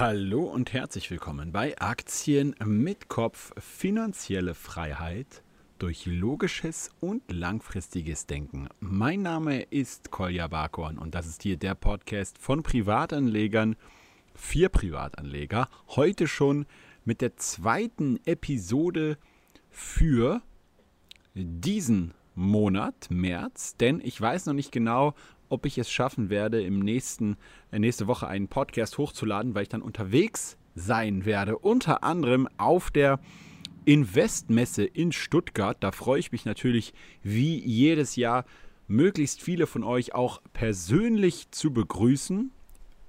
Hallo und herzlich willkommen bei Aktien mit Kopf finanzielle Freiheit durch logisches und langfristiges Denken. Mein Name ist Kolja Barkorn und das ist hier der Podcast von Privatanlegern für Privatanleger. Heute schon mit der zweiten Episode für diesen Monat, März, denn ich weiß noch nicht genau, ob ich es schaffen werde, im nächsten, äh, nächste Woche einen Podcast hochzuladen, weil ich dann unterwegs sein werde. Unter anderem auf der Investmesse in Stuttgart. Da freue ich mich natürlich wie jedes Jahr, möglichst viele von euch auch persönlich zu begrüßen.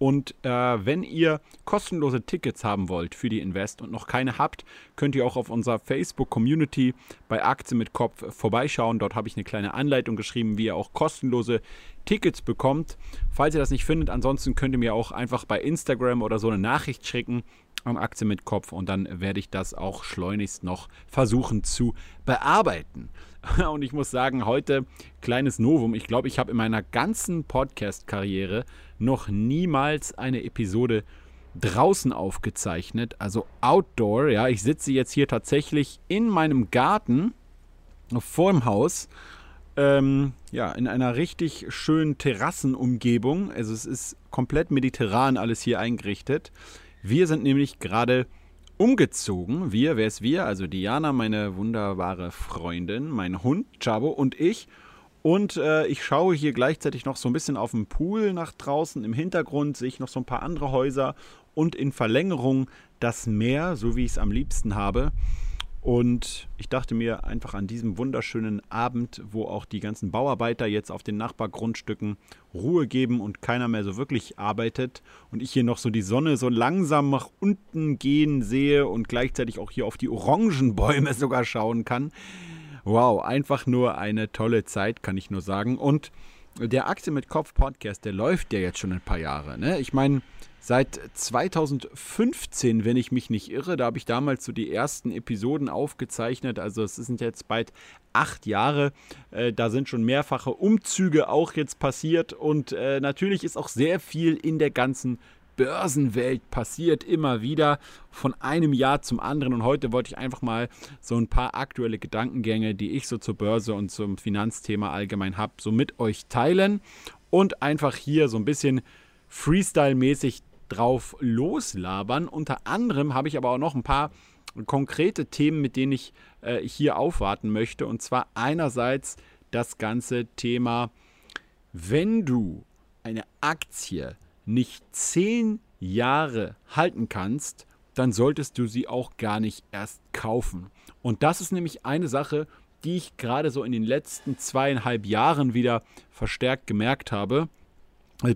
Und äh, wenn ihr kostenlose Tickets haben wollt für die Invest und noch keine habt, könnt ihr auch auf unserer Facebook-Community bei Aktien mit Kopf vorbeischauen. Dort habe ich eine kleine Anleitung geschrieben, wie ihr auch kostenlose Tickets bekommt. Falls ihr das nicht findet, ansonsten könnt ihr mir auch einfach bei Instagram oder so eine Nachricht schicken an Aktien mit Kopf und dann werde ich das auch schleunigst noch versuchen zu bearbeiten. Und ich muss sagen, heute kleines Novum. Ich glaube, ich habe in meiner ganzen Podcast-Karriere noch niemals eine Episode draußen aufgezeichnet, also Outdoor. Ja, ich sitze jetzt hier tatsächlich in meinem Garten vor dem Haus ähm, ja, in einer richtig schönen Terrassenumgebung. Also es ist komplett mediterran alles hier eingerichtet. Wir sind nämlich gerade umgezogen. Wir, wer ist wir? Also Diana, meine wunderbare Freundin, mein Hund Chabo und ich. Und äh, ich schaue hier gleichzeitig noch so ein bisschen auf den Pool nach draußen. Im Hintergrund sehe ich noch so ein paar andere Häuser und in Verlängerung das Meer, so wie ich es am liebsten habe. Und ich dachte mir einfach an diesem wunderschönen Abend, wo auch die ganzen Bauarbeiter jetzt auf den Nachbargrundstücken Ruhe geben und keiner mehr so wirklich arbeitet und ich hier noch so die Sonne so langsam nach unten gehen sehe und gleichzeitig auch hier auf die Orangenbäume sogar schauen kann. Wow, einfach nur eine tolle Zeit, kann ich nur sagen. Und der Aktie mit Kopf Podcast, der läuft ja jetzt schon ein paar Jahre. Ne? Ich meine, seit 2015, wenn ich mich nicht irre, da habe ich damals so die ersten Episoden aufgezeichnet. Also es sind jetzt bald acht Jahre. Äh, da sind schon mehrfache Umzüge auch jetzt passiert. Und äh, natürlich ist auch sehr viel in der ganzen Börsenwelt passiert immer wieder von einem Jahr zum anderen. Und heute wollte ich einfach mal so ein paar aktuelle Gedankengänge, die ich so zur Börse und zum Finanzthema allgemein habe, so mit euch teilen und einfach hier so ein bisschen Freestyle-mäßig drauf loslabern. Unter anderem habe ich aber auch noch ein paar konkrete Themen, mit denen ich äh, hier aufwarten möchte. Und zwar einerseits das ganze Thema, wenn du eine Aktie nicht zehn Jahre halten kannst, dann solltest du sie auch gar nicht erst kaufen. Und das ist nämlich eine Sache, die ich gerade so in den letzten zweieinhalb Jahren wieder verstärkt gemerkt habe.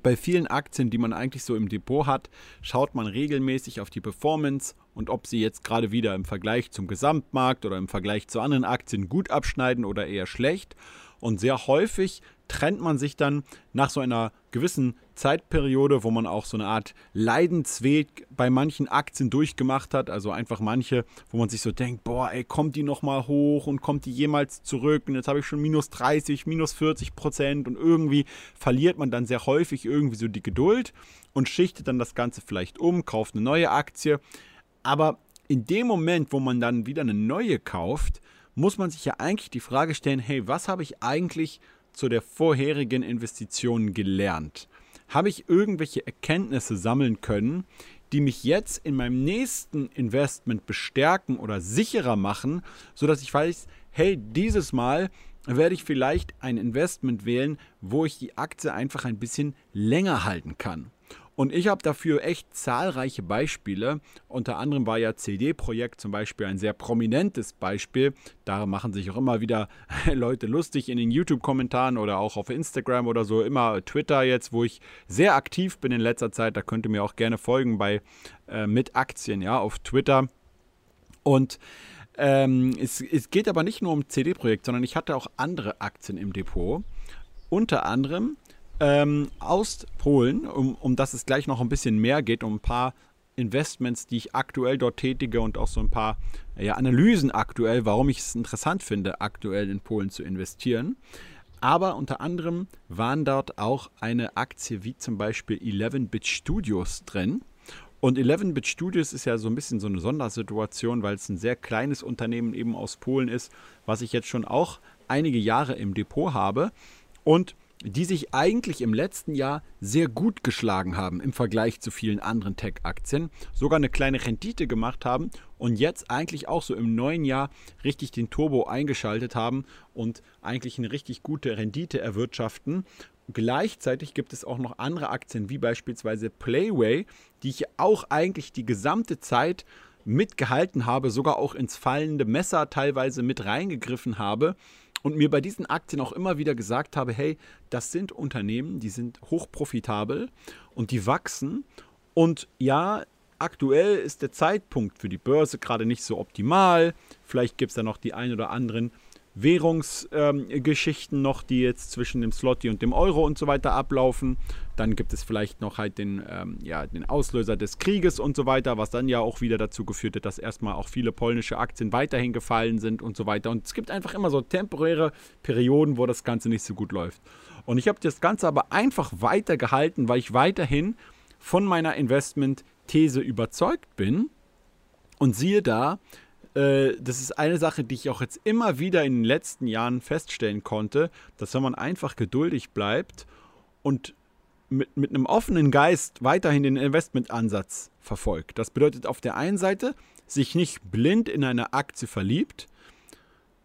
Bei vielen Aktien, die man eigentlich so im Depot hat, schaut man regelmäßig auf die Performance und ob sie jetzt gerade wieder im Vergleich zum Gesamtmarkt oder im Vergleich zu anderen Aktien gut abschneiden oder eher schlecht. Und sehr häufig trennt man sich dann nach so einer gewissen Zeitperiode, wo man auch so eine Art Leidensweg bei manchen Aktien durchgemacht hat, also einfach manche, wo man sich so denkt, boah, ey, kommt die nochmal hoch und kommt die jemals zurück? Und jetzt habe ich schon minus 30, minus 40 Prozent und irgendwie verliert man dann sehr häufig irgendwie so die Geduld und schichtet dann das Ganze vielleicht um, kauft eine neue Aktie, aber in dem Moment, wo man dann wieder eine neue kauft, muss man sich ja eigentlich die Frage stellen, hey, was habe ich eigentlich zu der vorherigen Investition gelernt? Habe ich irgendwelche Erkenntnisse sammeln können, die mich jetzt in meinem nächsten Investment bestärken oder sicherer machen, sodass ich weiß, hey, dieses Mal werde ich vielleicht ein Investment wählen, wo ich die Aktie einfach ein bisschen länger halten kann. Und ich habe dafür echt zahlreiche Beispiele. Unter anderem war ja CD-Projekt zum Beispiel ein sehr prominentes Beispiel. Da machen sich auch immer wieder Leute lustig in den YouTube-Kommentaren oder auch auf Instagram oder so. Immer Twitter jetzt, wo ich sehr aktiv bin in letzter Zeit. Da könnt ihr mir auch gerne folgen bei äh, mit Aktien, ja, auf Twitter. Und ähm, es, es geht aber nicht nur um CD-Projekt, sondern ich hatte auch andere Aktien im Depot. Unter anderem ähm, aus Polen, um, um das es gleich noch ein bisschen mehr geht, um ein paar Investments, die ich aktuell dort tätige und auch so ein paar ja, Analysen aktuell, warum ich es interessant finde, aktuell in Polen zu investieren. Aber unter anderem waren dort auch eine Aktie wie zum Beispiel 11-Bit Studios drin. Und 11-Bit Studios ist ja so ein bisschen so eine Sondersituation, weil es ein sehr kleines Unternehmen eben aus Polen ist, was ich jetzt schon auch einige Jahre im Depot habe. Und die sich eigentlich im letzten Jahr sehr gut geschlagen haben im Vergleich zu vielen anderen Tech-Aktien, sogar eine kleine Rendite gemacht haben und jetzt eigentlich auch so im neuen Jahr richtig den Turbo eingeschaltet haben und eigentlich eine richtig gute Rendite erwirtschaften. Gleichzeitig gibt es auch noch andere Aktien, wie beispielsweise Playway, die ich auch eigentlich die gesamte Zeit mitgehalten habe, sogar auch ins fallende Messer teilweise mit reingegriffen habe und mir bei diesen Aktien auch immer wieder gesagt habe, hey, das sind Unternehmen, die sind hochprofitabel und die wachsen. Und ja, aktuell ist der Zeitpunkt für die Börse gerade nicht so optimal. Vielleicht gibt es da noch die ein oder anderen Währungsgeschichten ähm, noch, die jetzt zwischen dem Slotty und dem Euro und so weiter ablaufen. Dann gibt es vielleicht noch halt den, ähm, ja, den Auslöser des Krieges und so weiter, was dann ja auch wieder dazu geführt hat, dass erstmal auch viele polnische Aktien weiterhin gefallen sind und so weiter. Und es gibt einfach immer so temporäre Perioden, wo das Ganze nicht so gut läuft. Und ich habe das Ganze aber einfach weitergehalten, weil ich weiterhin von meiner Investment-These überzeugt bin. Und siehe da, äh, das ist eine Sache, die ich auch jetzt immer wieder in den letzten Jahren feststellen konnte, dass wenn man einfach geduldig bleibt und mit, mit einem offenen Geist weiterhin den Investmentansatz verfolgt. Das bedeutet auf der einen Seite, sich nicht blind in eine Aktie verliebt,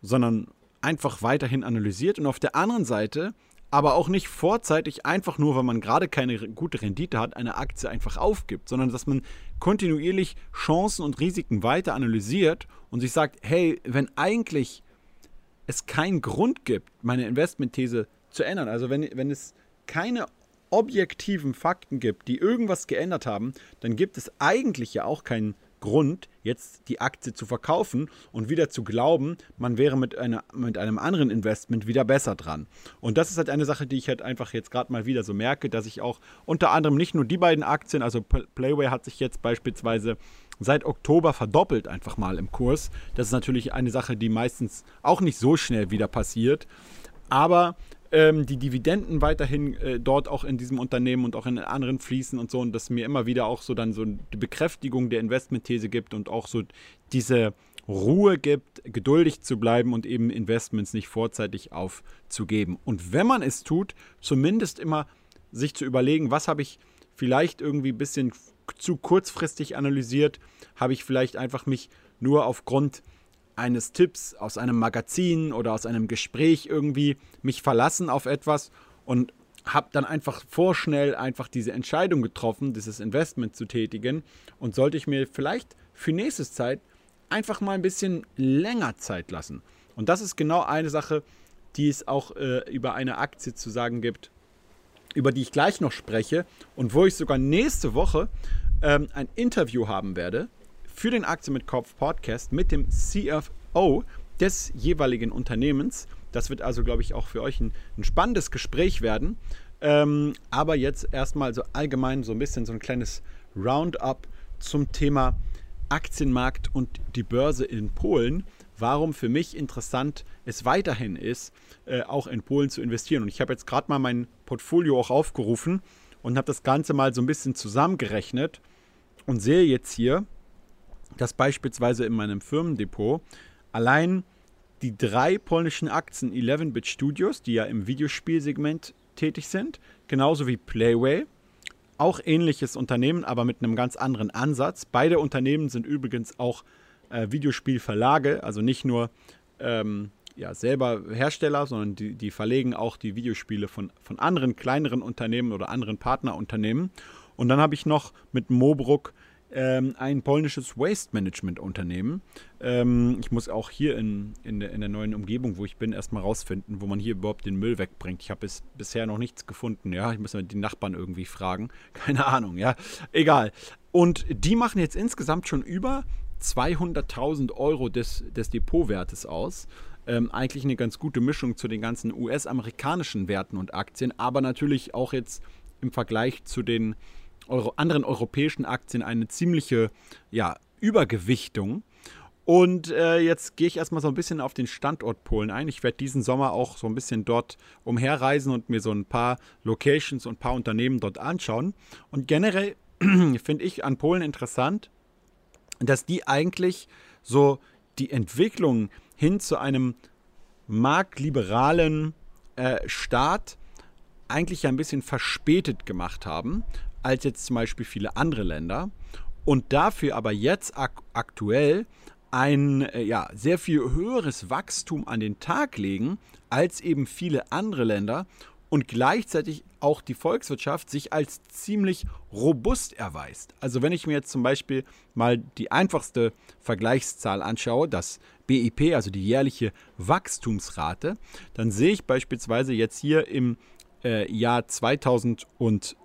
sondern einfach weiterhin analysiert und auf der anderen Seite aber auch nicht vorzeitig einfach nur, weil man gerade keine gute Rendite hat, eine Aktie einfach aufgibt, sondern dass man kontinuierlich Chancen und Risiken weiter analysiert und sich sagt, hey, wenn eigentlich es keinen Grund gibt, meine Investmentthese zu ändern, also wenn, wenn es keine objektiven Fakten gibt, die irgendwas geändert haben, dann gibt es eigentlich ja auch keinen Grund, jetzt die Aktie zu verkaufen und wieder zu glauben, man wäre mit, einer, mit einem anderen Investment wieder besser dran. Und das ist halt eine Sache, die ich halt einfach jetzt gerade mal wieder so merke, dass ich auch unter anderem nicht nur die beiden Aktien, also Playway hat sich jetzt beispielsweise seit Oktober verdoppelt einfach mal im Kurs. Das ist natürlich eine Sache, die meistens auch nicht so schnell wieder passiert. Aber ähm, die Dividenden weiterhin äh, dort auch in diesem Unternehmen und auch in anderen fließen und so und dass mir immer wieder auch so dann so die Bekräftigung der Investmentthese gibt und auch so diese Ruhe gibt, geduldig zu bleiben und eben Investments nicht vorzeitig aufzugeben. Und wenn man es tut, zumindest immer sich zu überlegen, was habe ich vielleicht irgendwie ein bisschen zu kurzfristig analysiert, habe ich vielleicht einfach mich nur aufgrund eines Tipps aus einem Magazin oder aus einem Gespräch irgendwie mich verlassen auf etwas und habe dann einfach vorschnell einfach diese Entscheidung getroffen, dieses Investment zu tätigen und sollte ich mir vielleicht für nächste Zeit einfach mal ein bisschen länger Zeit lassen. Und das ist genau eine Sache, die es auch äh, über eine Aktie zu sagen gibt, über die ich gleich noch spreche und wo ich sogar nächste Woche ähm, ein Interview haben werde für den Aktien mit Kopf Podcast mit dem CFO des jeweiligen Unternehmens. Das wird also, glaube ich, auch für euch ein, ein spannendes Gespräch werden. Ähm, aber jetzt erstmal so allgemein so ein bisschen so ein kleines Roundup zum Thema Aktienmarkt und die Börse in Polen. Warum für mich interessant es weiterhin ist, äh, auch in Polen zu investieren. Und ich habe jetzt gerade mal mein Portfolio auch aufgerufen und habe das Ganze mal so ein bisschen zusammengerechnet und sehe jetzt hier, dass beispielsweise in meinem Firmendepot allein die drei polnischen Aktien 11-Bit Studios, die ja im Videospielsegment tätig sind, genauso wie Playway, auch ähnliches Unternehmen, aber mit einem ganz anderen Ansatz. Beide Unternehmen sind übrigens auch äh, Videospielverlage, also nicht nur ähm, ja, selber Hersteller, sondern die, die verlegen auch die Videospiele von, von anderen kleineren Unternehmen oder anderen Partnerunternehmen. Und dann habe ich noch mit Mobruck ähm, ein polnisches Waste Management Unternehmen. Ähm, ich muss auch hier in, in, der, in der neuen Umgebung, wo ich bin, erstmal rausfinden, wo man hier überhaupt den Müll wegbringt. Ich habe bis, bisher noch nichts gefunden. Ja, ich muss die Nachbarn irgendwie fragen. Keine Ahnung, ja. Egal. Und die machen jetzt insgesamt schon über 200.000 Euro des, des Depotwertes aus. Ähm, eigentlich eine ganz gute Mischung zu den ganzen US-amerikanischen Werten und Aktien, aber natürlich auch jetzt im Vergleich zu den Euro, anderen europäischen Aktien eine ziemliche ja, Übergewichtung. Und äh, jetzt gehe ich erstmal so ein bisschen auf den Standort Polen ein. Ich werde diesen Sommer auch so ein bisschen dort umherreisen und mir so ein paar Locations und ein paar Unternehmen dort anschauen. Und generell finde ich an Polen interessant, dass die eigentlich so die Entwicklung hin zu einem marktliberalen äh, Staat eigentlich ein bisschen verspätet gemacht haben, als jetzt zum Beispiel viele andere Länder. Und dafür aber jetzt ak aktuell ein äh, ja, sehr viel höheres Wachstum an den Tag legen als eben viele andere Länder und gleichzeitig auch die Volkswirtschaft sich als ziemlich robust erweist. Also wenn ich mir jetzt zum Beispiel mal die einfachste Vergleichszahl anschaue, das BIP, also die jährliche Wachstumsrate, dann sehe ich beispielsweise jetzt hier im äh, Jahr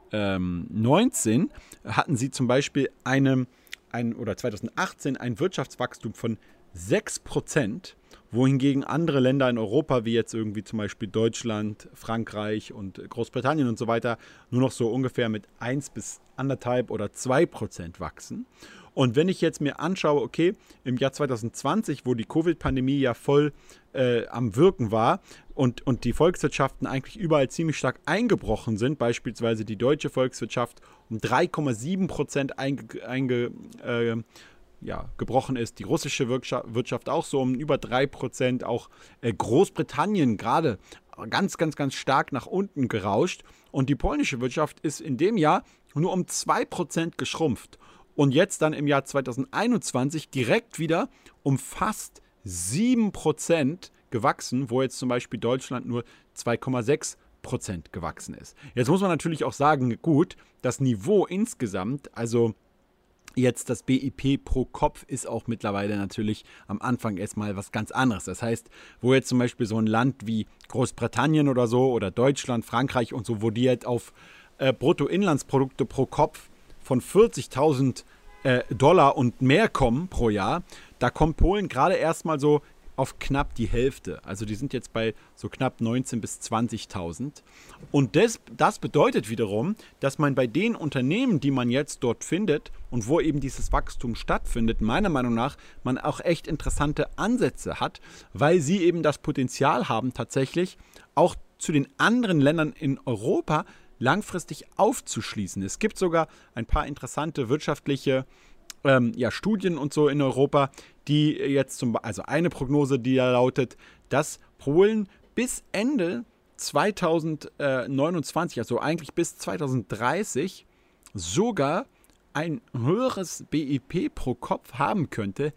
2019 hatten sie zum Beispiel eine, ein, oder 2018 ein Wirtschaftswachstum von 6 Prozent wohingegen andere Länder in Europa, wie jetzt irgendwie zum Beispiel Deutschland, Frankreich und Großbritannien und so weiter, nur noch so ungefähr mit 1 bis 1,5 oder 2 Prozent wachsen. Und wenn ich jetzt mir anschaue, okay, im Jahr 2020, wo die Covid-Pandemie ja voll äh, am Wirken war und, und die Volkswirtschaften eigentlich überall ziemlich stark eingebrochen sind, beispielsweise die deutsche Volkswirtschaft um 3,7 Prozent einge, einge äh, ja, gebrochen ist. Die russische Wirtschaft auch so um über 3%. Auch äh, Großbritannien gerade ganz, ganz, ganz stark nach unten gerauscht. Und die polnische Wirtschaft ist in dem Jahr nur um 2% geschrumpft. Und jetzt dann im Jahr 2021 direkt wieder um fast 7% gewachsen, wo jetzt zum Beispiel Deutschland nur 2,6% gewachsen ist. Jetzt muss man natürlich auch sagen, gut, das Niveau insgesamt, also Jetzt das BIP pro Kopf ist auch mittlerweile natürlich am Anfang erstmal was ganz anderes. Das heißt, wo jetzt zum Beispiel so ein Land wie Großbritannien oder so oder Deutschland, Frankreich und so, wo die jetzt auf äh, Bruttoinlandsprodukte pro Kopf von 40.000 äh, Dollar und mehr kommen pro Jahr, da kommt Polen gerade erstmal so auf knapp die Hälfte. Also die sind jetzt bei so knapp 19.000 bis 20.000. Und das, das bedeutet wiederum, dass man bei den Unternehmen, die man jetzt dort findet und wo eben dieses Wachstum stattfindet, meiner Meinung nach, man auch echt interessante Ansätze hat, weil sie eben das Potenzial haben, tatsächlich auch zu den anderen Ländern in Europa langfristig aufzuschließen. Es gibt sogar ein paar interessante wirtschaftliche ähm, ja, Studien und so in Europa, die jetzt zum also eine Prognose, die da lautet, dass Polen bis Ende 2029, also eigentlich bis 2030, sogar ein höheres BIP pro Kopf haben könnte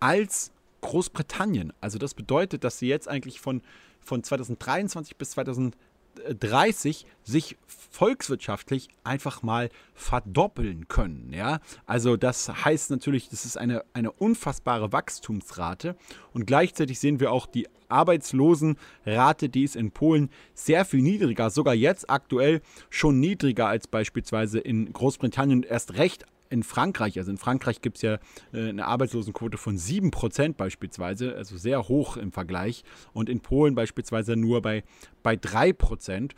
als Großbritannien. Also das bedeutet, dass sie jetzt eigentlich von, von 2023 bis 2030 30 sich volkswirtschaftlich einfach mal verdoppeln können. Ja? Also das heißt natürlich, das ist eine, eine unfassbare Wachstumsrate und gleichzeitig sehen wir auch die Arbeitslosenrate, die ist in Polen sehr viel niedriger, sogar jetzt aktuell schon niedriger als beispielsweise in Großbritannien erst recht in Frankreich, also in Frankreich gibt es ja äh, eine Arbeitslosenquote von 7% beispielsweise, also sehr hoch im Vergleich. Und in Polen beispielsweise nur bei, bei 3%.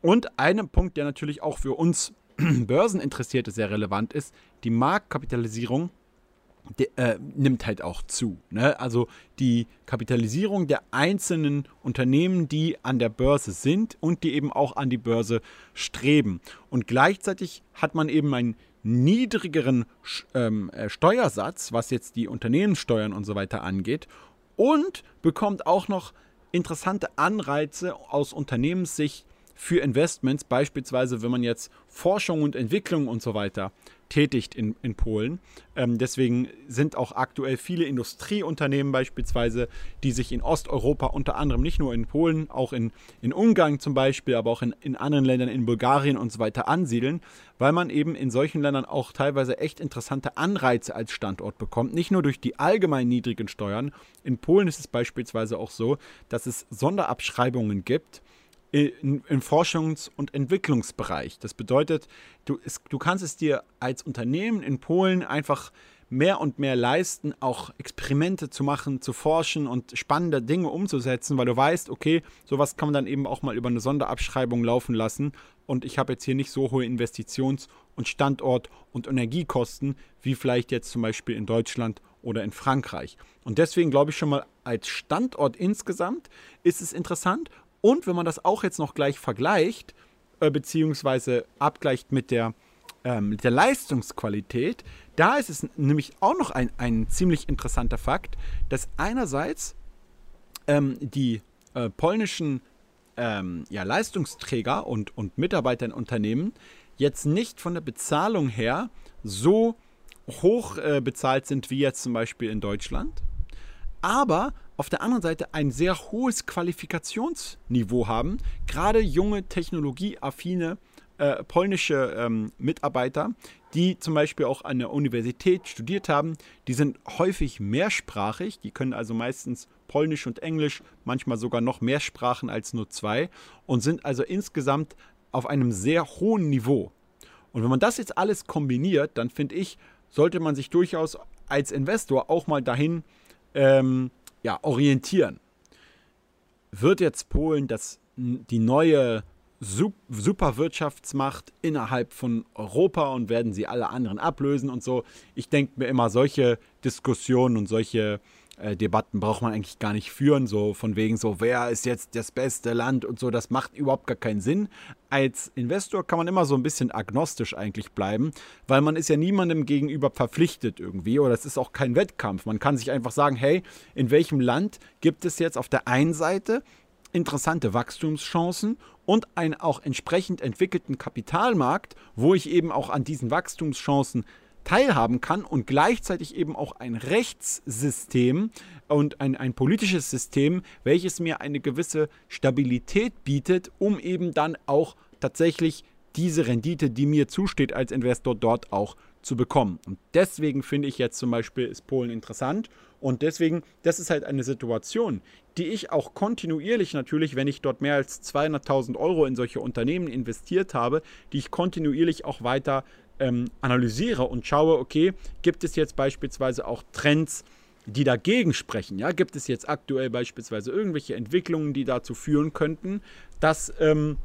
Und ein Punkt, der natürlich auch für uns Börseninteressierte sehr relevant ist, die Marktkapitalisierung de, äh, nimmt halt auch zu. Ne? Also die Kapitalisierung der einzelnen Unternehmen, die an der Börse sind und die eben auch an die Börse streben. Und gleichzeitig hat man eben ein niedrigeren ähm, äh, Steuersatz, was jetzt die Unternehmenssteuern und so weiter angeht, und bekommt auch noch interessante Anreize aus Unternehmenssicht für Investments, beispielsweise wenn man jetzt Forschung und Entwicklung und so weiter tätigt in, in Polen. Ähm, deswegen sind auch aktuell viele Industrieunternehmen beispielsweise, die sich in Osteuropa unter anderem nicht nur in Polen, auch in, in Ungarn zum Beispiel, aber auch in, in anderen Ländern, in Bulgarien und so weiter ansiedeln, weil man eben in solchen Ländern auch teilweise echt interessante Anreize als Standort bekommt. Nicht nur durch die allgemein niedrigen Steuern. In Polen ist es beispielsweise auch so, dass es Sonderabschreibungen gibt im Forschungs- und Entwicklungsbereich. Das bedeutet, du, es, du kannst es dir als Unternehmen in Polen einfach mehr und mehr leisten, auch Experimente zu machen, zu forschen und spannende Dinge umzusetzen, weil du weißt, okay, sowas kann man dann eben auch mal über eine Sonderabschreibung laufen lassen und ich habe jetzt hier nicht so hohe Investitions- und Standort- und Energiekosten wie vielleicht jetzt zum Beispiel in Deutschland oder in Frankreich. Und deswegen glaube ich schon mal als Standort insgesamt ist es interessant und wenn man das auch jetzt noch gleich vergleicht, äh, beziehungsweise abgleicht mit der ähm, mit der Leistungsqualität, da ist es nämlich auch noch ein, ein ziemlich interessanter Fakt, dass einerseits ähm, die äh, polnischen ähm, ja, Leistungsträger und, und Mitarbeiter in Unternehmen jetzt nicht von der Bezahlung her so hoch äh, bezahlt sind wie jetzt zum Beispiel in Deutschland, aber auf der anderen Seite ein sehr hohes Qualifikationsniveau haben. Gerade junge, technologieaffine äh, polnische ähm, Mitarbeiter, die zum Beispiel auch an der Universität studiert haben, die sind häufig mehrsprachig, die können also meistens Polnisch und Englisch, manchmal sogar noch mehr Sprachen als nur zwei und sind also insgesamt auf einem sehr hohen Niveau. Und wenn man das jetzt alles kombiniert, dann finde ich, sollte man sich durchaus als Investor auch mal dahin ähm, ja, orientieren. Wird jetzt Polen das, die neue Superwirtschaftsmacht innerhalb von Europa und werden sie alle anderen ablösen und so? Ich denke mir immer, solche Diskussionen und solche äh, Debatten braucht man eigentlich gar nicht führen, so von wegen so, wer ist jetzt das beste Land und so, das macht überhaupt gar keinen Sinn. Als Investor kann man immer so ein bisschen agnostisch eigentlich bleiben, weil man ist ja niemandem gegenüber verpflichtet irgendwie oder es ist auch kein Wettkampf. Man kann sich einfach sagen, hey, in welchem Land gibt es jetzt auf der einen Seite interessante Wachstumschancen und einen auch entsprechend entwickelten Kapitalmarkt, wo ich eben auch an diesen Wachstumschancen teilhaben kann und gleichzeitig eben auch ein Rechtssystem und ein, ein politisches System, welches mir eine gewisse Stabilität bietet, um eben dann auch tatsächlich diese Rendite, die mir zusteht als Investor, dort auch zu bekommen. Und deswegen finde ich jetzt zum Beispiel ist Polen interessant und deswegen, das ist halt eine Situation, die ich auch kontinuierlich natürlich, wenn ich dort mehr als 200.000 Euro in solche Unternehmen investiert habe, die ich kontinuierlich auch weiter ähm, analysiere und schaue, okay, gibt es jetzt beispielsweise auch Trends, die dagegen sprechen? Ja, gibt es jetzt aktuell beispielsweise irgendwelche Entwicklungen, die dazu führen könnten, dass ähm,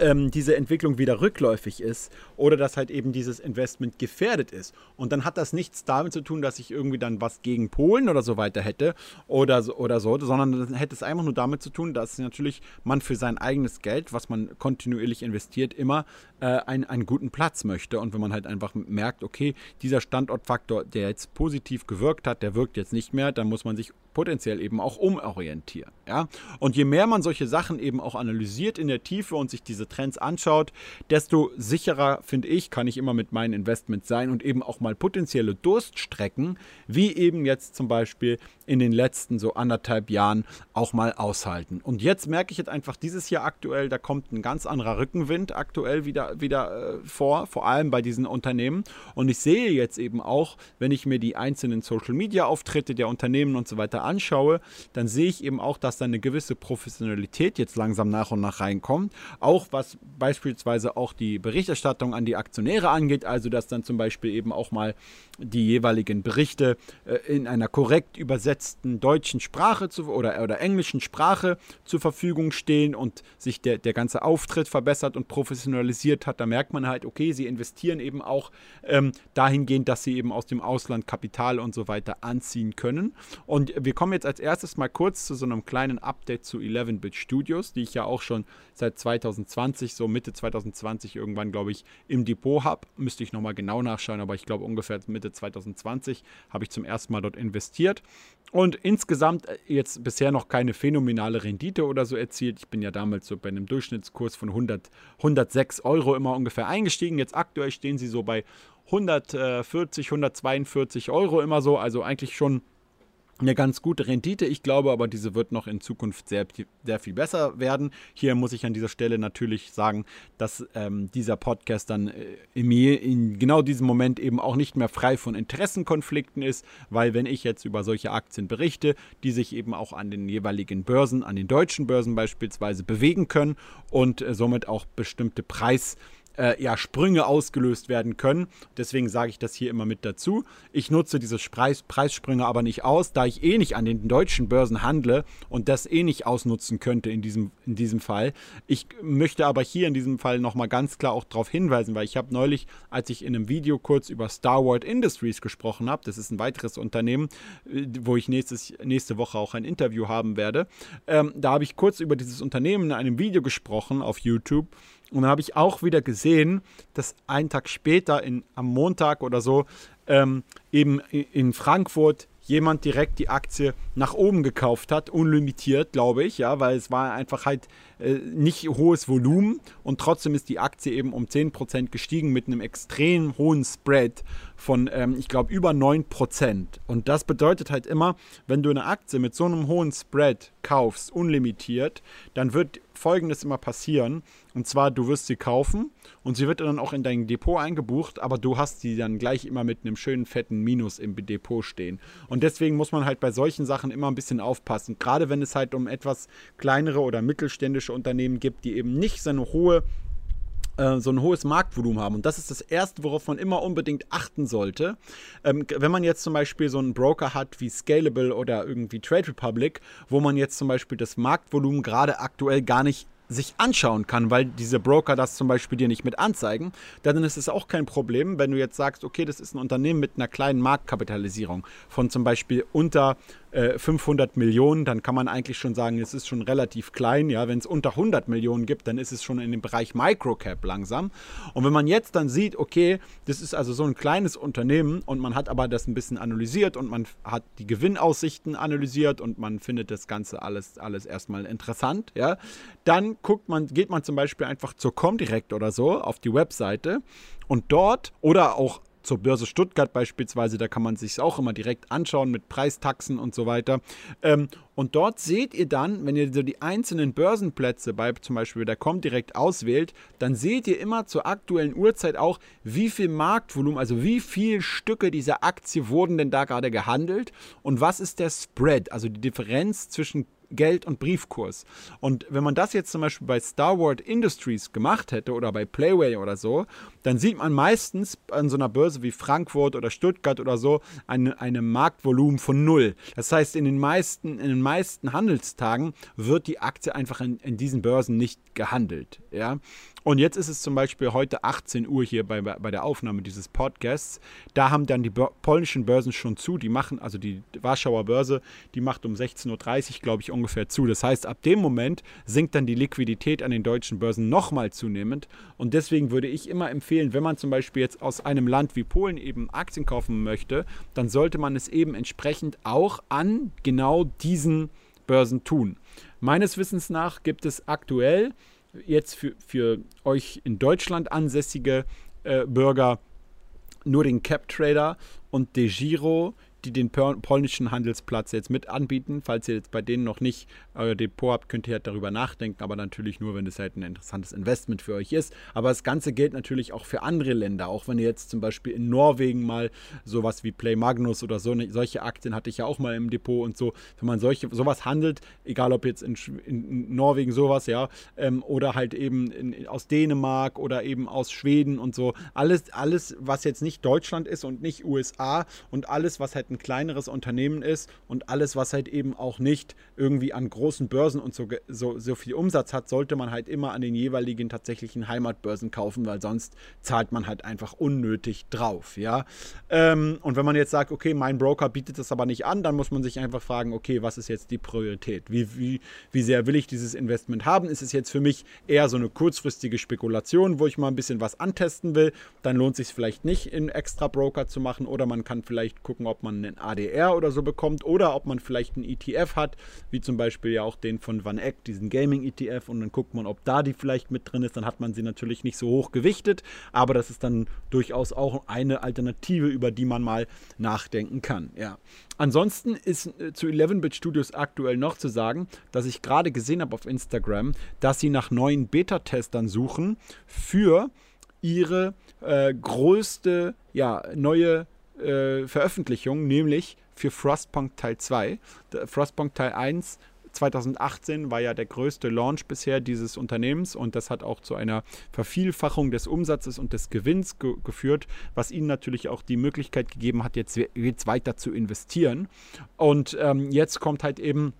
ähm, diese Entwicklung wieder rückläufig ist oder dass halt eben dieses Investment gefährdet ist. Und dann hat das nichts damit zu tun, dass ich irgendwie dann was gegen Polen oder so weiter hätte oder oder so sondern dann hätte es einfach nur damit zu tun, dass natürlich man für sein eigenes Geld, was man kontinuierlich investiert, immer äh, einen, einen guten Platz möchte. Und wenn man halt einfach merkt, okay, dieser Standortfaktor, der jetzt positiv gewirkt hat, der wirkt jetzt nicht mehr, dann muss man sich potenziell eben auch umorientieren. Ja? Und je mehr man solche Sachen eben auch analysiert in der Tiefe und sich diese Trends anschaut, desto sicherer, finde ich, kann ich immer mit meinen Investments sein und eben auch mal potenzielle Durststrecken, wie eben jetzt zum Beispiel in den letzten so anderthalb Jahren auch mal aushalten. Und jetzt merke ich jetzt einfach dieses Jahr aktuell, da kommt ein ganz anderer Rückenwind aktuell wieder, wieder äh, vor, vor allem bei diesen Unternehmen. Und ich sehe jetzt eben auch, wenn ich mir die einzelnen Social-Media-Auftritte der Unternehmen und so weiter anschaue, dann sehe ich eben auch, dass da eine gewisse Professionalität jetzt langsam nach und nach reinkommt. Auch was beispielsweise auch die Berichterstattung an die Aktionäre angeht, also dass dann zum Beispiel eben auch mal die jeweiligen Berichte äh, in einer korrekt übersetzten deutschen Sprache zu, oder, oder englischen Sprache zur Verfügung stehen und sich der, der ganze Auftritt verbessert und professionalisiert hat. Da merkt man halt, okay, sie investieren eben auch ähm, dahingehend, dass sie eben aus dem Ausland Kapital und so weiter anziehen können. Und wir kommen jetzt als erstes mal kurz zu so einem kleinen Update zu 11-Bit Studios, die ich ja auch schon seit 2020, so Mitte 2020 irgendwann, glaube ich, im Depot habe. Müsste ich nochmal genau nachschauen, aber ich glaube ungefähr Mitte 2020 habe ich zum ersten Mal dort investiert. Und insgesamt äh, jetzt bisher noch keine phänomenale Rendite oder so erzielt. Ich bin ja damals so bei einem Durchschnittskurs von 100, 106 Euro immer ungefähr eingestiegen. Jetzt aktuell stehen sie so bei 140, 142 Euro immer so. Also eigentlich schon eine ganz gute Rendite. Ich glaube aber, diese wird noch in Zukunft sehr, sehr viel besser werden. Hier muss ich an dieser Stelle natürlich sagen, dass ähm, dieser Podcast dann äh, in, in genau diesem Moment eben auch nicht mehr frei von Interessenkonflikten ist, weil wenn ich jetzt über solche Aktien berichte, die sich eben auch an den jeweiligen Börsen, an den deutschen Börsen beispielsweise bewegen können und äh, somit auch bestimmte Preis äh, ja, Sprünge ausgelöst werden können. Deswegen sage ich das hier immer mit dazu. Ich nutze diese Preis Preissprünge aber nicht aus, da ich eh nicht an den deutschen Börsen handle und das eh nicht ausnutzen könnte in diesem, in diesem Fall. Ich möchte aber hier in diesem Fall nochmal ganz klar auch darauf hinweisen, weil ich habe neulich, als ich in einem Video kurz über Star Wars Industries gesprochen habe, das ist ein weiteres Unternehmen, äh, wo ich nächstes, nächste Woche auch ein Interview haben werde, ähm, da habe ich kurz über dieses Unternehmen in einem Video gesprochen auf YouTube Und dann habe ich auch wieder gesehen, dass einen Tag später, in, am Montag oder so, ähm, eben in Frankfurt jemand direkt die Aktie nach oben gekauft hat, unlimitiert, glaube ich, ja, weil es war einfach halt äh, nicht hohes Volumen und trotzdem ist die Aktie eben um 10% gestiegen mit einem extrem hohen Spread von, ähm, ich glaube, über 9%. Und das bedeutet halt immer, wenn du eine Aktie mit so einem hohen Spread kaufst, unlimitiert, dann wird folgendes immer passieren. Und zwar, du wirst sie kaufen und sie wird dann auch in dein Depot eingebucht, aber du hast sie dann gleich immer mit einem schönen fetten Minus im Depot stehen. Und deswegen muss man halt bei solchen Sachen immer ein bisschen aufpassen. Gerade wenn es halt um etwas kleinere oder mittelständische Unternehmen gibt, die eben nicht so eine hohe äh, so ein hohes Marktvolumen haben. Und das ist das Erste, worauf man immer unbedingt achten sollte. Ähm, wenn man jetzt zum Beispiel so einen Broker hat wie Scalable oder irgendwie Trade Republic, wo man jetzt zum Beispiel das Marktvolumen gerade aktuell gar nicht sich anschauen kann, weil diese Broker das zum Beispiel dir nicht mit anzeigen, dann ist es auch kein Problem, wenn du jetzt sagst, okay, das ist ein Unternehmen mit einer kleinen Marktkapitalisierung von zum Beispiel unter 500 äh, Millionen, dann kann man eigentlich schon sagen, es ist schon relativ klein. Ja, wenn es unter 100 Millionen gibt, dann ist es schon in dem Bereich Microcap langsam. Und wenn man jetzt dann sieht, okay, das ist also so ein kleines Unternehmen und man hat aber das ein bisschen analysiert und man hat die Gewinnaussichten analysiert und man findet das Ganze alles, alles erstmal interessant, ja, dann guckt man, geht man zum Beispiel einfach zur Comdirect oder so auf die Webseite und dort oder auch zur Börse Stuttgart beispielsweise, da kann man sich auch immer direkt anschauen mit Preistaxen und so weiter. Ähm, und dort seht ihr dann, wenn ihr so die einzelnen Börsenplätze bei zum Beispiel der Comdirect auswählt, dann seht ihr immer zur aktuellen Uhrzeit auch, wie viel Marktvolumen, also wie viele Stücke dieser Aktie wurden denn da gerade gehandelt und was ist der Spread, also die Differenz zwischen Geld und Briefkurs. Und wenn man das jetzt zum Beispiel bei Star Wars Industries gemacht hätte oder bei Playway oder so, dann sieht man meistens an so einer Börse wie Frankfurt oder Stuttgart oder so eine, eine Marktvolumen von null. Das heißt, in den meisten, in den meisten Handelstagen wird die Aktie einfach in, in diesen Börsen nicht gehandelt. Ja? Und jetzt ist es zum Beispiel heute 18 Uhr hier bei, bei der Aufnahme dieses Podcasts. Da haben dann die polnischen Börsen schon zu. Die machen, also die Warschauer Börse, die macht um 16.30 Uhr, glaube ich, ungefähr zu. Das heißt, ab dem Moment sinkt dann die Liquidität an den deutschen Börsen nochmal zunehmend. Und deswegen würde ich immer empfehlen, wenn man zum Beispiel jetzt aus einem Land wie Polen eben Aktien kaufen möchte, dann sollte man es eben entsprechend auch an genau diesen Börsen tun. Meines Wissens nach gibt es aktuell jetzt für, für euch in Deutschland ansässige äh, Bürger nur den Cap Trader und DeGiro die den polnischen Handelsplatz jetzt mit anbieten. Falls ihr jetzt bei denen noch nicht euer Depot habt, könnt ihr halt darüber nachdenken, aber natürlich nur, wenn es halt ein interessantes Investment für euch ist. Aber das Ganze gilt natürlich auch für andere Länder. Auch wenn ihr jetzt zum Beispiel in Norwegen mal sowas wie Play Magnus oder so, solche Aktien hatte ich ja auch mal im Depot und so, wenn man solche sowas handelt, egal ob jetzt in, in Norwegen sowas, ja, ähm, oder halt eben in, aus Dänemark oder eben aus Schweden und so, alles, alles, was jetzt nicht Deutschland ist und nicht USA und alles, was halt ein ein kleineres Unternehmen ist und alles, was halt eben auch nicht irgendwie an großen Börsen und so, so, so viel Umsatz hat, sollte man halt immer an den jeweiligen tatsächlichen Heimatbörsen kaufen, weil sonst zahlt man halt einfach unnötig drauf, ja. Ähm, und wenn man jetzt sagt, okay, mein Broker bietet das aber nicht an, dann muss man sich einfach fragen, okay, was ist jetzt die Priorität? Wie, wie, wie sehr will ich dieses Investment haben? Ist es jetzt für mich eher so eine kurzfristige Spekulation, wo ich mal ein bisschen was antesten will? Dann lohnt es sich vielleicht nicht, in extra Broker zu machen oder man kann vielleicht gucken, ob man einen ADR oder so bekommt oder ob man vielleicht einen ETF hat, wie zum Beispiel ja auch den von Van Eck, diesen Gaming-ETF und dann guckt man, ob da die vielleicht mit drin ist. Dann hat man sie natürlich nicht so hoch gewichtet, aber das ist dann durchaus auch eine Alternative, über die man mal nachdenken kann. Ja. Ansonsten ist äh, zu 11-Bit Studios aktuell noch zu sagen, dass ich gerade gesehen habe auf Instagram, dass sie nach neuen Beta-Testern suchen für ihre äh, größte ja, neue äh, Veröffentlichung, nämlich für Frostpunk Teil 2. Frostpunk Teil 1 2018 war ja der größte Launch bisher dieses Unternehmens und das hat auch zu einer Vervielfachung des Umsatzes und des Gewinns ge geführt, was ihnen natürlich auch die Möglichkeit gegeben hat, jetzt, jetzt weiter zu investieren. Und ähm, jetzt kommt halt eben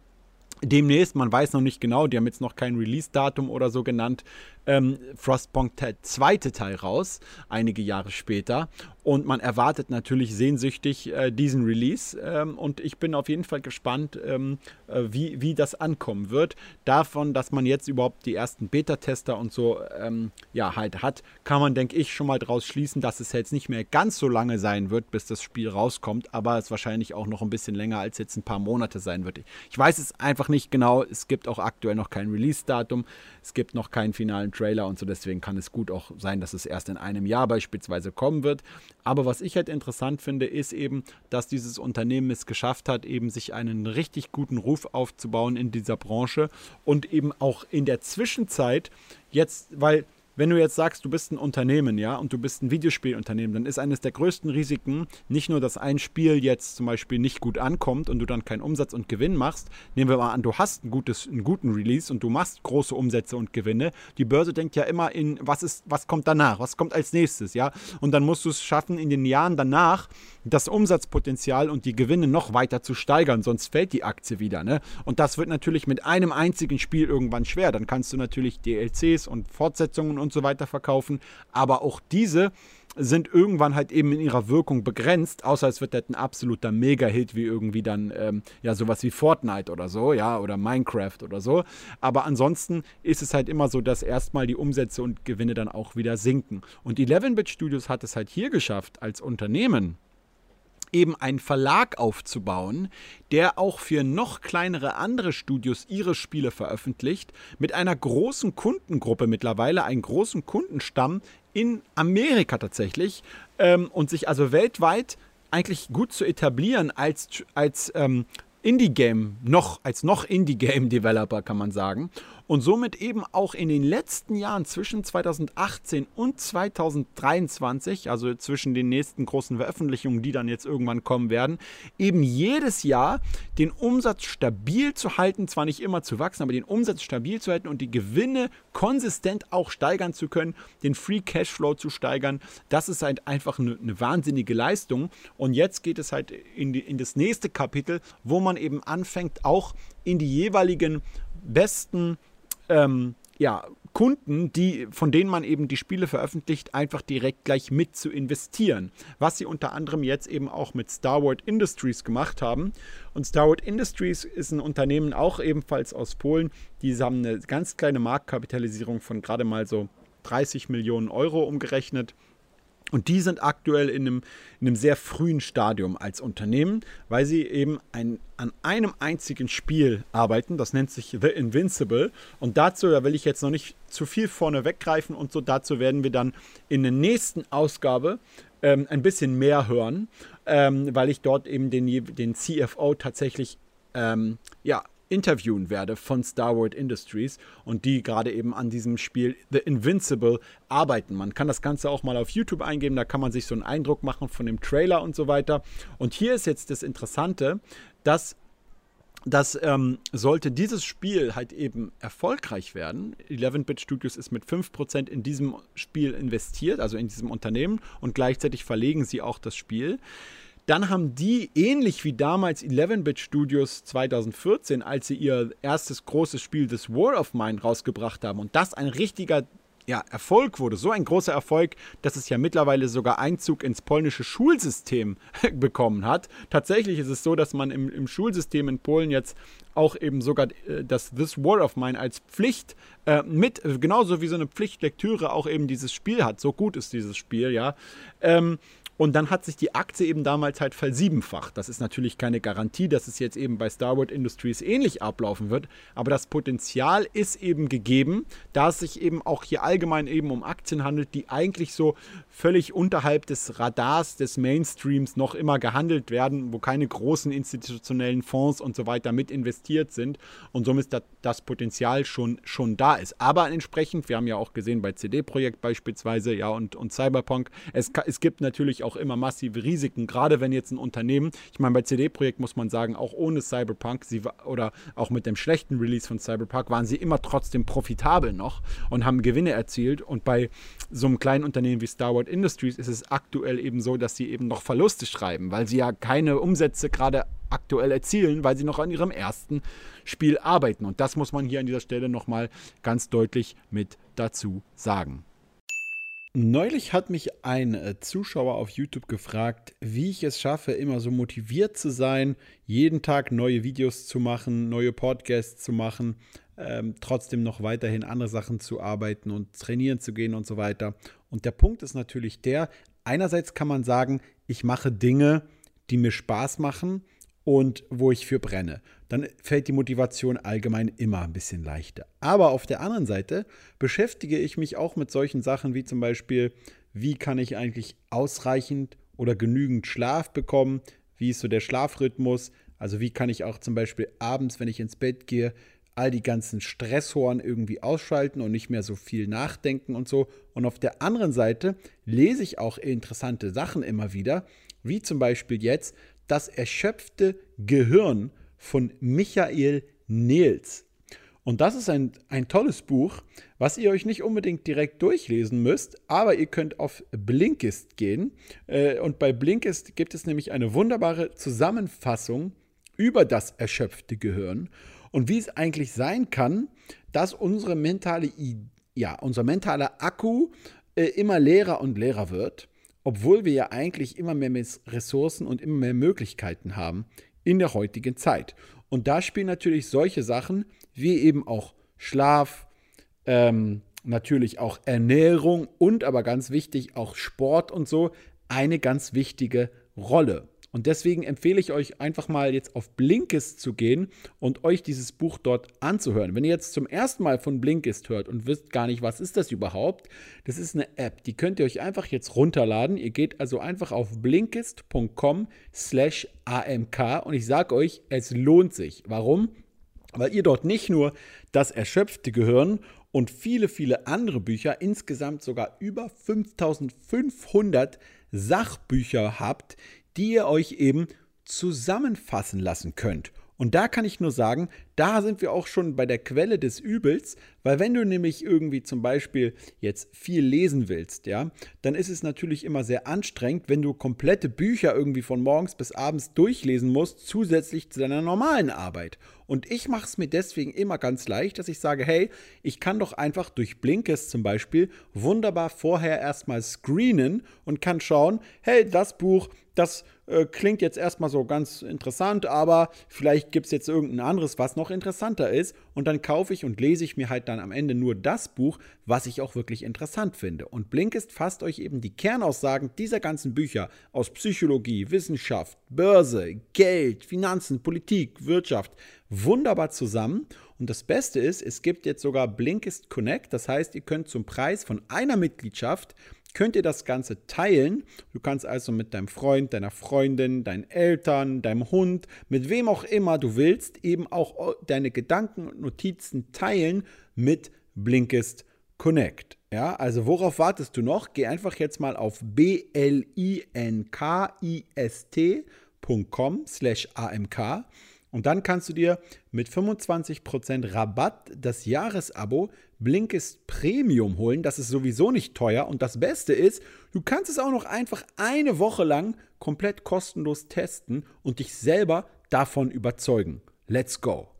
demnächst, man weiß noch nicht genau, die haben jetzt noch kein Release-Datum oder so genannt, ähm, Frostpunk der zweite Teil raus, einige Jahre später. Und man erwartet natürlich sehnsüchtig äh, diesen Release. Ähm, und ich bin auf jeden Fall gespannt, ähm, äh, wie, wie das ankommen wird. Davon, dass man jetzt überhaupt die ersten Beta-Tester und so ähm, ja, halt hat, kann man, denke ich, schon mal daraus schließen, dass es jetzt nicht mehr ganz so lange sein wird, bis das Spiel rauskommt. Aber es wahrscheinlich auch noch ein bisschen länger als jetzt ein paar Monate sein wird. Ich weiß es einfach nicht genau. Es gibt auch aktuell noch kein Release-Datum. Es gibt noch keinen finalen Trailer und so. Deswegen kann es gut auch sein, dass es erst in einem Jahr beispielsweise kommen wird. Aber was ich halt interessant finde, ist eben, dass dieses Unternehmen es geschafft hat, eben sich einen richtig guten Ruf aufzubauen in dieser Branche und eben auch in der Zwischenzeit jetzt, weil wenn du jetzt sagst, du bist ein Unternehmen, ja, und du bist ein Videospielunternehmen, dann ist eines der größten Risiken nicht nur, dass ein Spiel jetzt zum Beispiel nicht gut ankommt und du dann keinen Umsatz und Gewinn machst. Nehmen wir mal an, du hast ein gutes, einen guten Release und du machst große Umsätze und Gewinne. Die Börse denkt ja immer in, was ist, was kommt danach, was kommt als nächstes, ja. Und dann musst du es schaffen, in den Jahren danach das Umsatzpotenzial und die Gewinne noch weiter zu steigern, sonst fällt die Aktie wieder, ne? Und das wird natürlich mit einem einzigen Spiel irgendwann schwer. Dann kannst du natürlich DLCs und Fortsetzungen und so weiter verkaufen. Aber auch diese sind irgendwann halt eben in ihrer Wirkung begrenzt, außer es wird halt ein absoluter Mega-Hit wie irgendwie dann, ähm, ja, sowas wie Fortnite oder so, ja, oder Minecraft oder so. Aber ansonsten ist es halt immer so, dass erstmal die Umsätze und Gewinne dann auch wieder sinken. Und 11-Bit Studios hat es halt hier geschafft, als Unternehmen eben einen Verlag aufzubauen, der auch für noch kleinere andere Studios ihre Spiele veröffentlicht, mit einer großen Kundengruppe mittlerweile, einen großen Kundenstamm in Amerika tatsächlich ähm, und sich also weltweit eigentlich gut zu etablieren als, als ähm, Indie-Game, noch als noch Indie-Game-Developer kann man sagen und somit eben auch in den letzten Jahren zwischen 2018 und 2023, also zwischen den nächsten großen Veröffentlichungen, die dann jetzt irgendwann kommen werden, eben jedes Jahr den Umsatz stabil zu halten, zwar nicht immer zu wachsen, aber den Umsatz stabil zu halten und die Gewinne konsistent auch steigern zu können, den Free Cashflow zu steigern. Das ist halt einfach eine, eine wahnsinnige Leistung. Und jetzt geht es halt in, die, in das nächste Kapitel, wo man eben anfängt, auch in die jeweiligen besten ähm, ja, Kunden, die, von denen man eben die Spiele veröffentlicht, einfach direkt gleich mit zu investieren. Was sie unter anderem jetzt eben auch mit Starward Industries gemacht haben. Und Starward Industries ist ein Unternehmen auch ebenfalls aus Polen. Die haben eine ganz kleine Marktkapitalisierung von gerade mal so 30 Millionen Euro umgerechnet. Und die sind aktuell in einem, in einem sehr frühen Stadium als Unternehmen, weil sie eben ein, an einem einzigen Spiel arbeiten. Das nennt sich The Invincible. Und dazu, da will ich jetzt noch nicht zu viel vorne weggreifen und so, dazu werden wir dann in der nächsten Ausgabe ähm, ein bisschen mehr hören, ähm, weil ich dort eben den, den CFO tatsächlich ähm, ja, interviewen werde von Starward Industries und die gerade eben an diesem Spiel The Invincible arbeiten. Man kann das Ganze auch mal auf YouTube eingeben, da kann man sich so einen Eindruck machen von dem Trailer und so weiter. Und hier ist jetzt das Interessante, dass dass ähm, sollte dieses Spiel halt eben erfolgreich werden, 11-Bit Studios ist mit 5% in diesem Spiel investiert, also in diesem Unternehmen und gleichzeitig verlegen sie auch das Spiel, dann haben die, ähnlich wie damals 11-Bit Studios 2014, als sie ihr erstes großes Spiel, das War of Mine, rausgebracht haben und das ein richtiger ja, Erfolg wurde, so ein großer Erfolg, dass es ja mittlerweile sogar Einzug ins polnische Schulsystem bekommen hat. Tatsächlich ist es so, dass man im, im Schulsystem in Polen jetzt auch eben sogar äh, das This War of Mine als Pflicht äh, mit, genauso wie so eine Pflichtlektüre auch eben dieses Spiel hat. So gut ist dieses Spiel, ja. Ähm, und dann hat sich die Aktie eben damals halt versiebenfacht. Das ist natürlich keine Garantie, dass es jetzt eben bei Starwood Industries ähnlich ablaufen wird. Aber das Potenzial ist eben gegeben, da es sich eben auch hier allgemein eben um Aktien handelt, die eigentlich so völlig unterhalb des Radars des Mainstreams noch immer gehandelt werden, wo keine großen institutionellen Fonds und so weiter mit investiert sind. Und somit das, Potenzial schon, schon da ist. Aber entsprechend, wir haben ja auch gesehen bei CD-Projekt beispielsweise, ja, und, und Cyberpunk, es, es gibt natürlich auch auch immer massive Risiken, gerade wenn jetzt ein Unternehmen, ich meine, bei CD-Projekt muss man sagen, auch ohne Cyberpunk sie, oder auch mit dem schlechten Release von Cyberpunk waren sie immer trotzdem profitabel noch und haben Gewinne erzielt. Und bei so einem kleinen Unternehmen wie Starward Industries ist es aktuell eben so, dass sie eben noch Verluste schreiben, weil sie ja keine Umsätze gerade aktuell erzielen, weil sie noch an ihrem ersten Spiel arbeiten. Und das muss man hier an dieser Stelle nochmal ganz deutlich mit dazu sagen. Neulich hat mich ein äh, Zuschauer auf YouTube gefragt, wie ich es schaffe, immer so motiviert zu sein, jeden Tag neue Videos zu machen, neue Podcasts zu machen, ähm, trotzdem noch weiterhin andere Sachen zu arbeiten und trainieren zu gehen und so weiter. Und der Punkt ist natürlich der, einerseits kann man sagen, ich mache Dinge, die mir Spaß machen und wo ich für brenne. Dann fällt die Motivation allgemein immer ein bisschen leichter. Aber auf der anderen Seite beschäftige ich mich auch mit solchen Sachen wie zum Beispiel, wie kann ich eigentlich ausreichend oder genügend Schlaf bekommen? Wie ist so der Schlafrhythmus? Also wie kann ich auch zum Beispiel abends, wenn ich ins Bett gehe, all die ganzen Stressoren irgendwie ausschalten und nicht mehr so viel nachdenken und so. Und auf der anderen Seite lese ich auch interessante Sachen immer wieder, wie zum Beispiel jetzt das erschöpfte Gehirn von Michael Nils. Und das ist ein, ein tolles Buch, was ihr euch nicht unbedingt direkt durchlesen müsst, aber ihr könnt auf Blinkist gehen. Äh, und bei Blinkist gibt es nämlich eine wunderbare Zusammenfassung über das erschöpfte Gehirn und wie es eigentlich sein kann, dass unsere mentale, ja, unser mentaler Akku äh, immer leerer und leerer wird obwohl wir ja eigentlich immer mehr Ressourcen und immer mehr Möglichkeiten haben in der heutigen Zeit. Und da spielen natürlich solche Sachen wie eben auch Schlaf, ähm, natürlich auch Ernährung und aber ganz wichtig auch Sport und so eine ganz wichtige Rolle. Und deswegen empfehle ich euch einfach mal jetzt auf Blinkist zu gehen und euch dieses Buch dort anzuhören. Wenn ihr jetzt zum ersten Mal von Blinkist hört und wisst gar nicht, was ist das überhaupt, das ist eine App, die könnt ihr euch einfach jetzt runterladen. Ihr geht also einfach auf blinkist.com slash amk und ich sage euch, es lohnt sich. Warum? Weil ihr dort nicht nur das erschöpfte Gehirn und viele, viele andere Bücher, insgesamt sogar über 5500 Sachbücher habt, die ihr euch eben zusammenfassen lassen könnt. Und da kann ich nur sagen, da sind wir auch schon bei der Quelle des Übels, weil wenn du nämlich irgendwie zum Beispiel jetzt viel lesen willst, ja, dann ist es natürlich immer sehr anstrengend, wenn du komplette Bücher irgendwie von morgens bis abends durchlesen musst, zusätzlich zu deiner normalen Arbeit. Und ich mache es mir deswegen immer ganz leicht, dass ich sage, hey, ich kann doch einfach durch Blinkist zum Beispiel wunderbar vorher erstmal screenen und kann schauen, hey, das Buch, das äh, klingt jetzt erstmal so ganz interessant, aber vielleicht gibt es jetzt irgendein anderes, was noch interessanter ist. Und dann kaufe ich und lese ich mir halt dann am Ende nur das Buch, was ich auch wirklich interessant finde. Und Blinkist fasst euch eben die Kernaussagen dieser ganzen Bücher aus Psychologie, Wissenschaft, Börse, Geld, Finanzen, Politik, Wirtschaft wunderbar zusammen. Und das Beste ist, es gibt jetzt sogar Blinkist Connect. Das heißt, ihr könnt zum Preis von einer Mitgliedschaft könnt ihr das Ganze teilen. Du kannst also mit deinem Freund, deiner Freundin, deinen Eltern, deinem Hund, mit wem auch immer du willst, eben auch deine Gedanken und Notizen teilen mit Blinkist Connect. Ja, also worauf wartest du noch? Geh einfach jetzt mal auf blinkist.com slash amk und dann kannst du dir mit 25% Rabatt das Jahresabo Blinkist Premium holen. Das ist sowieso nicht teuer. Und das Beste ist, du kannst es auch noch einfach eine Woche lang komplett kostenlos testen und dich selber davon überzeugen. Let's go!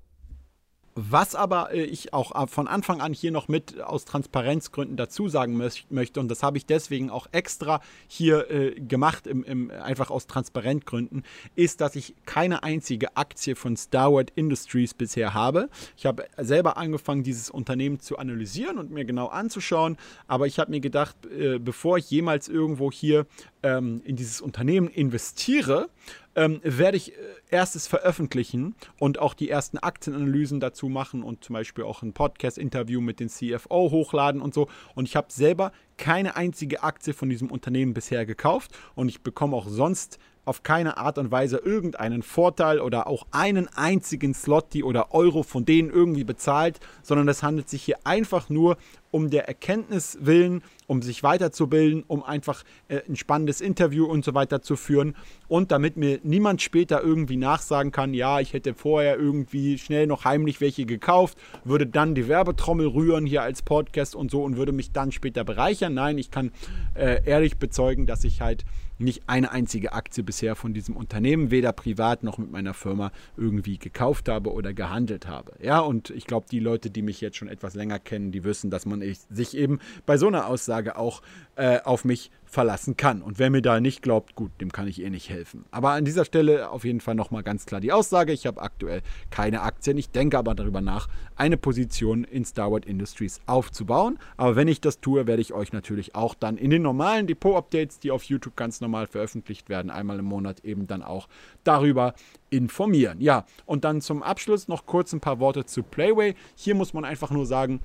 Was aber äh, ich auch äh, von Anfang an hier noch mit aus Transparenzgründen dazu sagen möchte, und das habe ich deswegen auch extra hier äh, gemacht, im, im, einfach aus Transparenzgründen, ist, dass ich keine einzige Aktie von Starwood Industries bisher habe. Ich habe selber angefangen, dieses Unternehmen zu analysieren und mir genau anzuschauen, aber ich habe mir gedacht, äh, bevor ich jemals irgendwo hier ähm, in dieses Unternehmen investiere, ähm, werde ich äh, erstes veröffentlichen und auch die ersten Aktienanalysen dazu machen und zum Beispiel auch ein Podcast-Interview mit dem CFO hochladen und so. Und ich habe selber keine einzige Aktie von diesem Unternehmen bisher gekauft und ich bekomme auch sonst auf keine Art und Weise irgendeinen Vorteil oder auch einen einzigen Slotty oder Euro von denen irgendwie bezahlt, sondern es handelt sich hier einfach nur um der Erkenntnis willen, um sich weiterzubilden, um einfach äh, ein spannendes Interview und so weiter zu führen und damit mir niemand später irgendwie nachsagen kann, ja, ich hätte vorher irgendwie schnell noch heimlich welche gekauft, würde dann die Werbetrommel rühren hier als Podcast und so und würde mich dann später bereichern. Nein, ich kann äh, ehrlich bezeugen, dass ich halt nicht eine einzige Aktie bisher von diesem Unternehmen, weder privat noch mit meiner Firma irgendwie gekauft habe oder gehandelt habe. Ja, und ich glaube, die Leute, die mich jetzt schon etwas länger kennen, die wissen, dass man sich eben bei so einer Aussage auch äh, auf mich verlassen kann. Und wer mir da nicht glaubt, gut, dem kann ich eh nicht helfen. Aber an dieser Stelle auf jeden Fall nochmal ganz klar die Aussage, ich habe aktuell keine Aktien. Ich denke aber darüber nach, eine Position in Starwood Industries aufzubauen. Aber wenn ich das tue, werde ich euch natürlich auch dann in den normalen Depot-Updates, die auf YouTube ganz normal veröffentlicht werden, einmal im Monat eben dann auch darüber informieren. Ja, und dann zum Abschluss noch kurz ein paar Worte zu Playway. Hier muss man einfach nur sagen,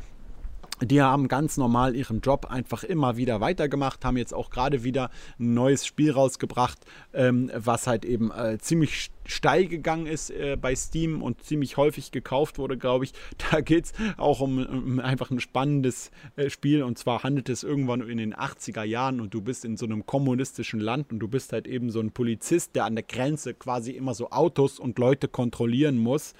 die haben ganz normal ihren Job einfach immer wieder weitergemacht, haben jetzt auch gerade wieder ein neues Spiel rausgebracht, ähm, was halt eben äh, ziemlich steil gegangen ist äh, bei Steam und ziemlich häufig gekauft wurde, glaube ich. Da geht es auch um, um, einfach ein spannendes äh, Spiel und zwar handelt es irgendwann in den 80er Jahren und du bist in so einem kommunistischen Land und du bist halt eben so ein Polizist, der an der Grenze quasi immer so Autos und Leute kontrollieren muss.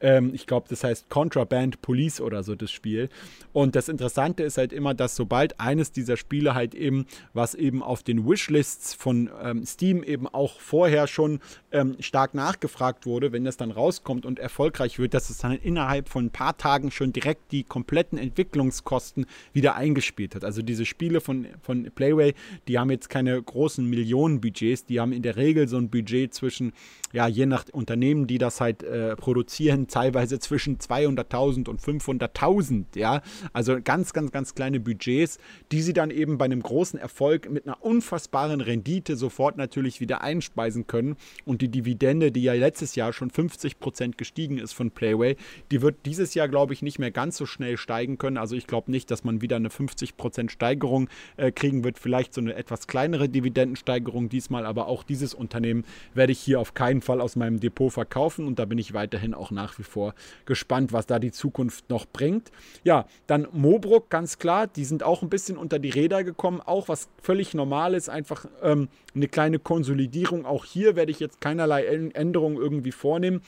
Ähm, ich glaube, das heißt Contraband Police oder so das Spiel. Und das Interessante ist halt immer, dass sobald eines dieser Spiele halt eben, was eben auf den Wishlists von ähm, Steam eben auch vorher schon ähm, stark nachgefragt wurde, wenn das dann rauskommt und erfolgreich wird, dass es dann innerhalb von ein paar Tagen schon direkt die kompletten Entwicklungskosten wieder eingespielt hat. Also diese Spiele von, von Playway, die haben jetzt keine großen Millionenbudgets, die haben in der Regel so ein Budget zwischen, ja, je nach Unternehmen, die das halt äh, produzieren, teilweise zwischen 200.000 und 500.000, ja, also ganz, ganz, ganz kleine Budgets, die sie dann eben bei einem großen Erfolg mit einer unfassbaren Rendite sofort natürlich wieder einspeisen können. Und die Dividende, die ja letztes Jahr schon 50 Prozent gestiegen ist von Playway, die wird dieses Jahr, glaube ich, nicht mehr ganz so schnell steigen können, also ich glaube nicht, dass man wieder eine 50 Prozent Steigerung äh, kriegen wird, vielleicht so eine etwas kleinere Dividendensteigerung diesmal, aber auch dieses Unternehmen werde ich hier auf keinen Fall aus meinem Depot verkaufen. Und da bin ich weiterhin auch nach wie vor gespannt, was da die Zukunft noch bringt. Ja, dann Mobruck, ganz klar, die sind auch ein bisschen unter die Räder gekommen, auch was völlig normal ist, einfach ähm, eine kleine Konsolidierung. Auch hier werde ich jetzt keinerlei Änderungen irgendwie vornehmen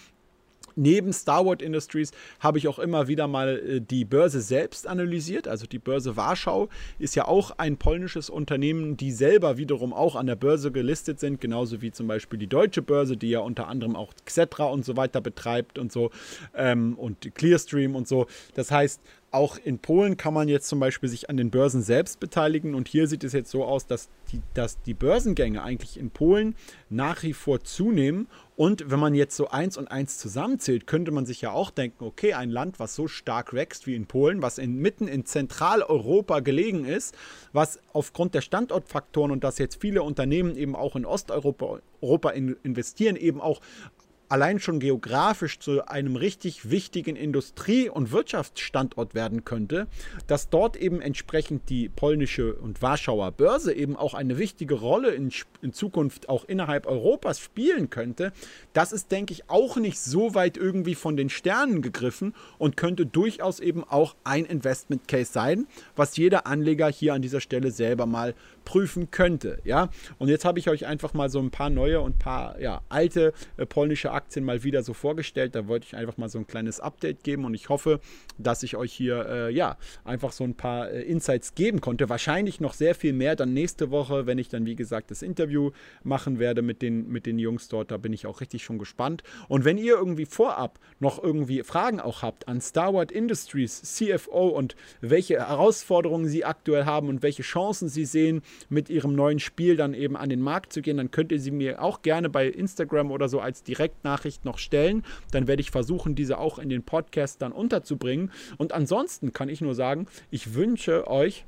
neben Starwood Industries habe ich auch immer wieder mal äh, die Börse selbst analysiert. Also die Börse Warschau ist ja auch ein polnisches Unternehmen, die selber wiederum auch an der Börse gelistet sind, genauso wie zum Beispiel die Deutsche Börse, die ja unter anderem auch Xetra und so weiter betreibt und so ähm, und Clearstream und so. Das heißt, auch in Polen kann man jetzt zum Beispiel sich an den Börsen selbst beteiligen. Und hier sieht es jetzt so aus, dass die, dass die Börsengänge eigentlich in Polen nach wie vor zunehmen. Und wenn man jetzt so eins und eins zusammenzählt, könnte man sich ja auch denken, okay, ein Land, was so stark wächst wie in Polen, was in, mitten in Zentraleuropa gelegen ist, was aufgrund der Standortfaktoren und dass jetzt viele Unternehmen eben auch in Osteuropa Europa in, investieren, eben auch allein schon geografisch zu einem richtig wichtigen Industrie- und Wirtschaftsstandort werden könnte, dass dort eben entsprechend die polnische und Warschauer Börse eben auch eine wichtige Rolle in, in Zukunft auch innerhalb Europas spielen könnte, das ist, denke ich, auch nicht so weit irgendwie von den Sternen gegriffen und könnte durchaus eben auch ein Investment Case sein, was jeder Anleger hier an dieser Stelle selber mal prüfen könnte. Ja, und jetzt habe ich euch einfach mal so ein paar neue und paar ja, alte äh, polnische Aktien mal wieder so vorgestellt. Da wollte ich einfach mal so ein kleines Update geben und ich hoffe, dass ich euch hier äh, ja einfach so ein paar äh, Insights geben konnte. Wahrscheinlich noch sehr viel mehr dann nächste Woche, wenn ich dann wie gesagt das Interview machen werde mit den mit den Jungs dort. Da bin ich auch richtig schon gespannt. Und wenn ihr irgendwie vorab noch irgendwie Fragen auch habt an Starward Industries CFO und welche Herausforderungen sie aktuell haben und welche Chancen sie sehen, mit ihrem neuen Spiel dann eben an den Markt zu gehen, dann könnt ihr sie mir auch gerne bei Instagram oder so als Direktnachricht noch stellen. Dann werde ich versuchen, diese auch in den Podcast dann unterzubringen. Und ansonsten kann ich nur sagen, ich wünsche euch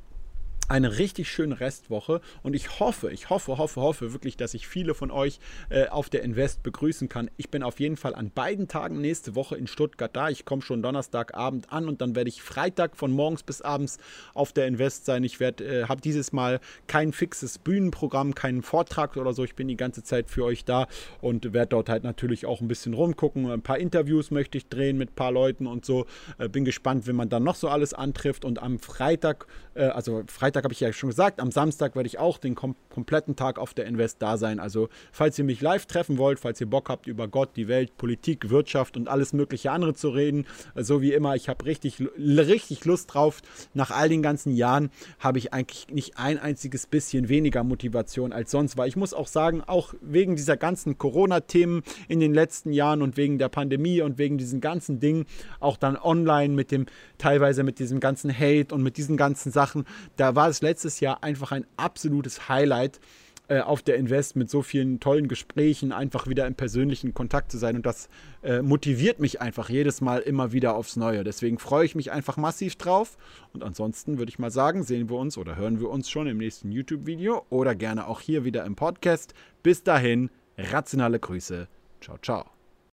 eine richtig schöne Restwoche und ich hoffe, ich hoffe, hoffe, hoffe wirklich, dass ich viele von euch äh, auf der Invest begrüßen kann. Ich bin auf jeden Fall an beiden Tagen nächste Woche in Stuttgart da. Ich komme schon Donnerstagabend an und dann werde ich Freitag von morgens bis abends auf der Invest sein. Ich werde, äh, habe dieses Mal kein fixes Bühnenprogramm, keinen Vortrag oder so. Ich bin die ganze Zeit für euch da und werde dort halt natürlich auch ein bisschen rumgucken. Ein paar Interviews möchte ich drehen mit ein paar Leuten und so. Äh, bin gespannt, wenn man dann noch so alles antrifft und am Freitag, äh, also Freitag Freitag habe ich ja schon gesagt, am Samstag werde ich auch den kom kompletten Tag auf der Invest da sein. Also falls ihr mich live treffen wollt, falls ihr Bock habt, über Gott, die Welt, Politik, Wirtschaft und alles mögliche andere zu reden, so wie immer, ich habe richtig, richtig Lust drauf. Nach all den ganzen Jahren habe ich eigentlich nicht ein einziges bisschen weniger Motivation als sonst, weil ich muss auch sagen, auch wegen dieser ganzen Corona-Themen in den letzten Jahren und wegen der Pandemie und wegen diesen ganzen Dingen, auch dann online mit dem, teilweise mit diesem ganzen Hate und mit diesen ganzen Sachen, da war es letztes Jahr einfach ein absolutes Highlight äh, auf der Invest mit so vielen tollen Gesprächen einfach wieder im persönlichen Kontakt zu sein. Und das äh, motiviert mich einfach jedes Mal immer wieder aufs Neue. Deswegen freue ich mich einfach massiv drauf. Und ansonsten würde ich mal sagen, sehen wir uns oder hören wir uns schon im nächsten YouTube-Video oder gerne auch hier wieder im Podcast. Bis dahin, rationale Grüße. Ciao, ciao.